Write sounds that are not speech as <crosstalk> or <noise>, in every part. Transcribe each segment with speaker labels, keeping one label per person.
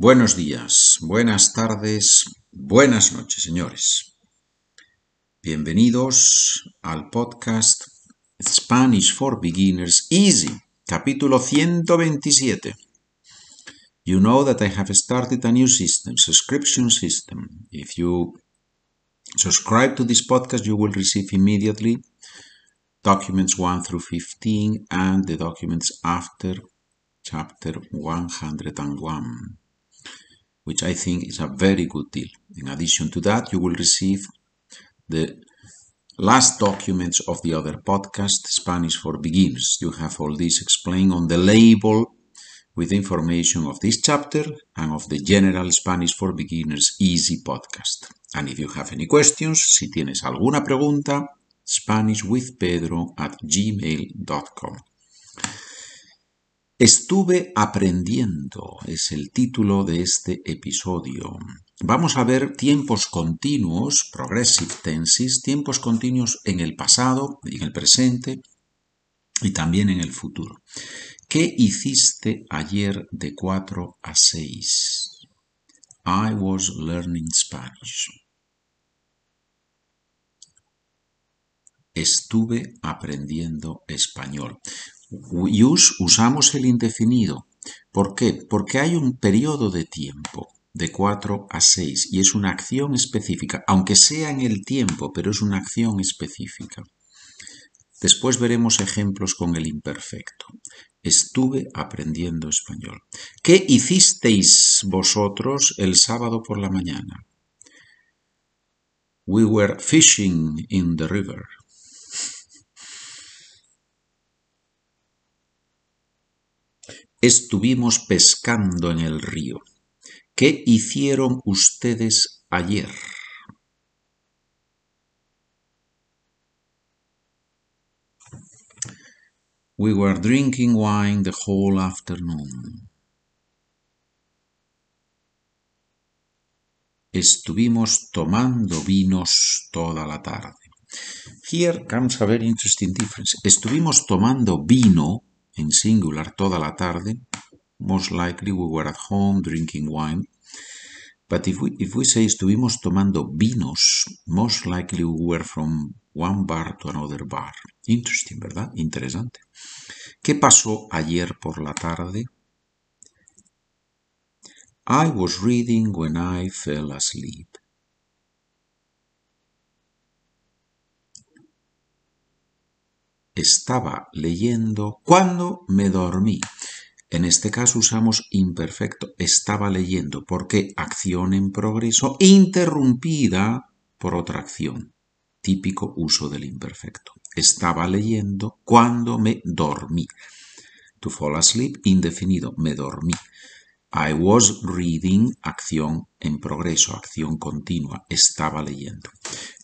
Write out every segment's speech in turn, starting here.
Speaker 1: Buenos días, buenas tardes, buenas noches, señores. Bienvenidos al podcast Spanish for Beginners Easy, capítulo 127. You know that I have started a new system, subscription system. If you subscribe to this podcast, you will receive immediately documents 1 through 15 and the documents after chapter 101 which I think is a very good deal. In addition to that, you will receive the last documents of the other podcast, Spanish for Beginners. You have all this explained on the label with information of this chapter and of the general Spanish for Beginners Easy podcast. And if you have any questions, si tienes alguna pregunta, SpanishWithPedro at gmail.com. Estuve aprendiendo es el título de este episodio. Vamos a ver tiempos continuos, progressive tenses, tiempos continuos en el pasado, en el presente y también en el futuro. ¿Qué hiciste ayer de 4 a 6? I was learning Spanish. Estuve aprendiendo español. Usamos el indefinido. ¿Por qué? Porque hay un periodo de tiempo de 4 a 6 y es una acción específica, aunque sea en el tiempo, pero es una acción específica. Después veremos ejemplos con el imperfecto. Estuve aprendiendo español. ¿Qué hicisteis vosotros el sábado por la mañana? We were fishing in the river. Estuvimos pescando en el río. ¿Qué hicieron ustedes ayer? We were drinking wine the whole afternoon. Estuvimos tomando vinos toda la tarde. Here comes a very interesting difference. Estuvimos tomando vino en singular toda la tarde. Most likely we were at home drinking wine. But if we, if we say estuvimos tomando vinos, most likely we were from one bar to another bar. Interesting, ¿verdad? Interesante. ¿Qué pasó ayer por la tarde? I was reading when I fell asleep. Estaba leyendo cuando me dormí. En este caso usamos imperfecto, estaba leyendo, porque acción en progreso interrumpida por otra acción. Típico uso del imperfecto. Estaba leyendo cuando me dormí. To fall asleep, indefinido, me dormí. I was reading, acción en progreso, acción continua, estaba leyendo.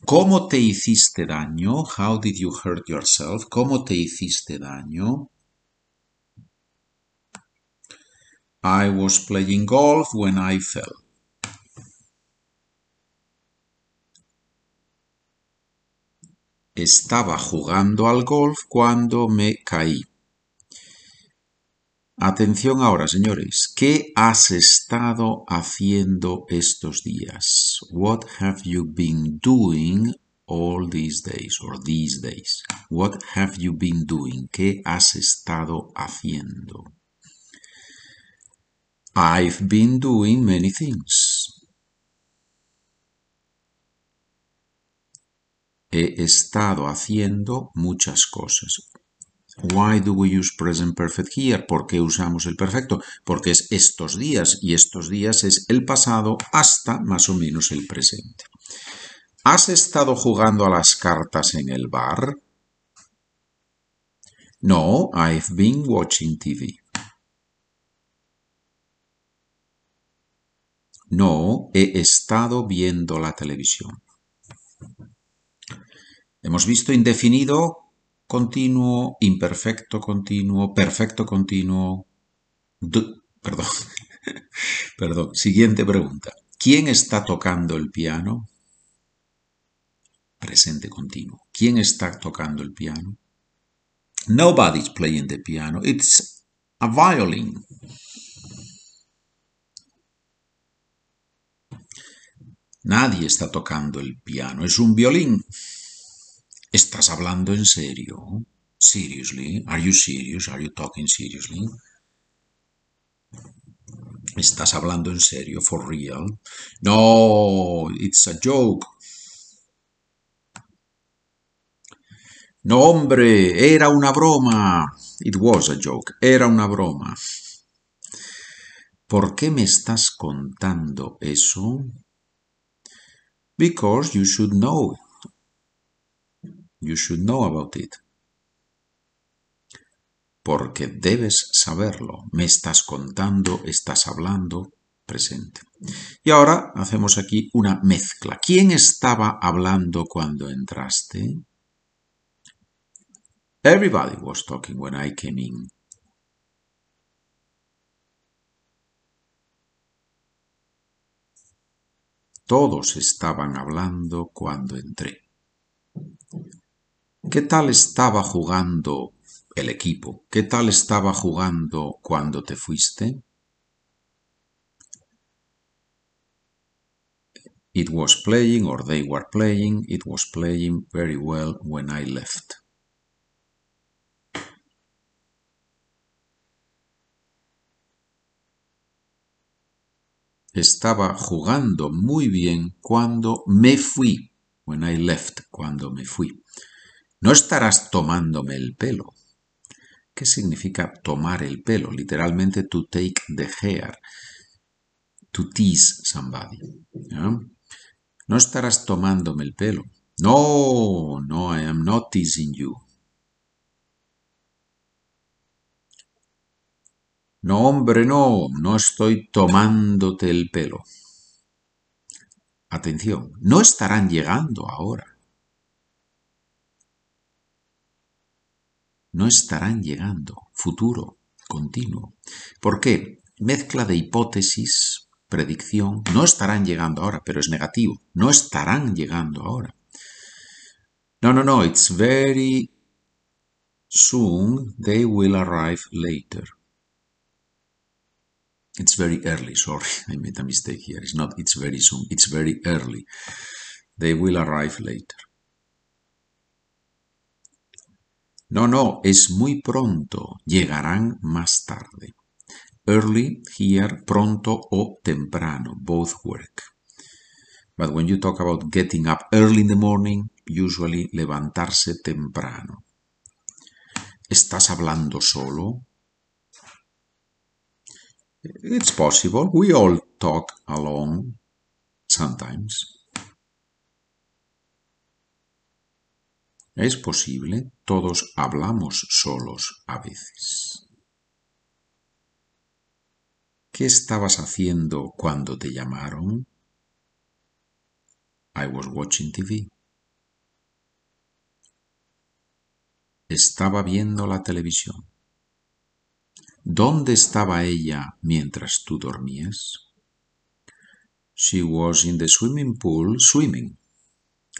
Speaker 1: ¿Cómo te hiciste daño? How did you hurt yourself? ¿Cómo te hiciste daño? I was playing golf when I fell. Estaba jugando al golf cuando me caí. Atención ahora, señores. ¿Qué has estado haciendo estos días? What have you been doing all these days or these days? What have you been doing? ¿Qué has estado haciendo? I've been doing many things. He estado haciendo muchas cosas. Why do we use present perfect here? ¿Por qué usamos el perfecto? Porque es estos días y estos días es el pasado hasta más o menos el presente. ¿Has estado jugando a las cartas en el bar? No, I've been watching TV. No, he estado viendo la televisión. Hemos visto indefinido continuo, imperfecto continuo, perfecto continuo. perdón. <laughs> perdón. Siguiente pregunta. ¿Quién está tocando el piano? Presente continuo. ¿Quién está tocando el piano? Nobody's playing the piano. It's a violin. Nadie está tocando el piano, es un violín. ¿Estás hablando en serio? Seriously? Are you serious? Are you talking seriously? ¿Estás hablando en serio? For real? No, it's a joke. No, hombre, era una broma. It was a joke. Era una broma. ¿Por qué me estás contando eso? Because you should know. You should know about it. Porque debes saberlo. Me estás contando, estás hablando, presente. Y ahora hacemos aquí una mezcla. ¿Quién estaba hablando cuando entraste? Everybody was talking when I came in. Todos estaban hablando cuando entré. ¿Qué tal estaba jugando el equipo? ¿Qué tal estaba jugando cuando te fuiste? It was playing or they were playing. It was playing very well when I left. Estaba jugando muy bien cuando me fui. When I left, cuando me fui. No estarás tomándome el pelo. ¿Qué significa tomar el pelo? Literalmente to take the hair. To tease somebody. No estarás tomándome el pelo. No, no, I am not teasing you. No, hombre, no, no estoy tomándote el pelo. Atención, no estarán llegando ahora. No estarán llegando. Futuro, continuo. ¿Por qué? Mezcla de hipótesis, predicción. No estarán llegando ahora, pero es negativo. No estarán llegando ahora. No, no, no, it's very soon. They will arrive later. It's very early, sorry, <laughs> I made a mistake here. It's not it's very soon, it's very early. They will arrive later. No, no, es muy pronto. Llegarán más tarde. Early here, pronto o temprano, both work. But when you talk about getting up early in the morning, usually levantarse temprano. ¿Estás hablando solo? It's possible. We all talk alone sometimes. Es posible, todos hablamos solos a veces. ¿Qué estabas haciendo cuando te llamaron? I was watching TV. Estaba viendo la televisión. ¿Dónde estaba ella mientras tú dormías? She was in the swimming pool swimming.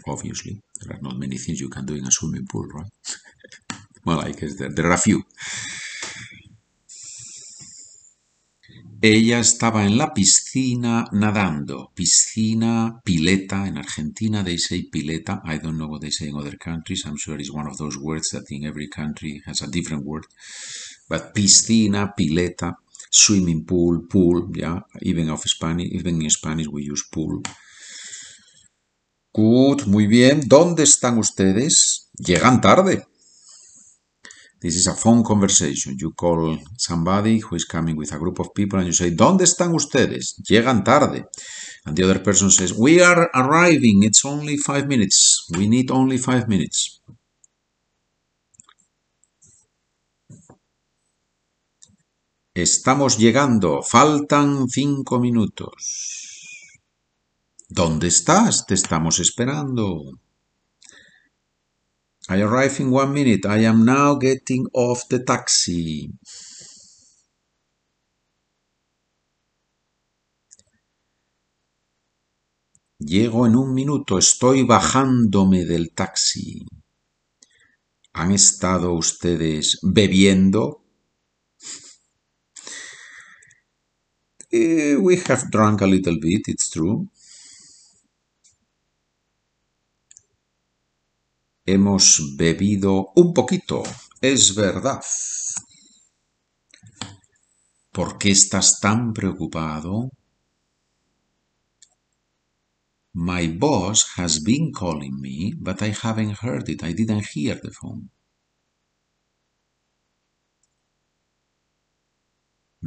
Speaker 1: Obviously, there are not many things you can do in a swimming pool, right? well, I guess there, there are a few. Ella estaba en la piscina nadando. Piscina, pileta. En Argentina they say pileta. I don't know what they say in other countries. I'm sure it's one of those words that in every country has a different word. But piscina, pileta, swimming pool, pool, yeah, even of Spanish, even in Spanish we use pool. Good, muy bien. ¿Dónde están ustedes? Llegan tarde. This is a phone conversation. You call somebody who is coming with a group of people and you say, ¿Dónde están ustedes? Llegan tarde. And the other person says, We are arriving. It's only five minutes. We need only five minutes. Estamos llegando, faltan cinco minutos. ¿Dónde estás? Te estamos esperando. I arrive in one minute. I am now getting off the taxi. Llego en un minuto, estoy bajándome del taxi. ¿Han estado ustedes bebiendo? Uh, we have drunk a little bit, it's true. Hemos bebido un poquito, es verdad. ¿Por qué estás tan preocupado? My boss has been calling me, but I haven't heard it. I didn't hear the phone.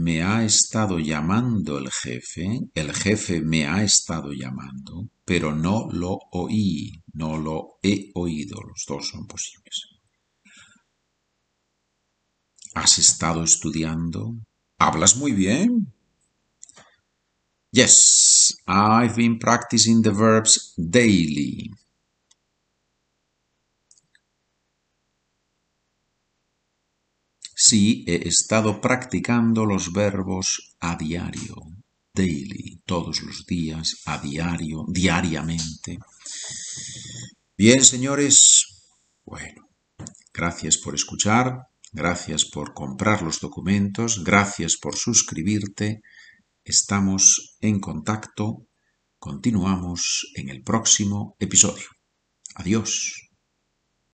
Speaker 1: Me ha estado llamando el jefe, el jefe me ha estado llamando, pero no lo oí, no lo he oído. Los dos son posibles. ¿Has estado estudiando? ¿Hablas muy bien? Yes, I've been practicing the verbs daily. Sí, he estado practicando los verbos a diario, daily, todos los días, a diario, diariamente. Bien, señores, bueno, gracias por escuchar, gracias por comprar los documentos, gracias por suscribirte. Estamos en contacto. Continuamos en el próximo episodio. Adiós.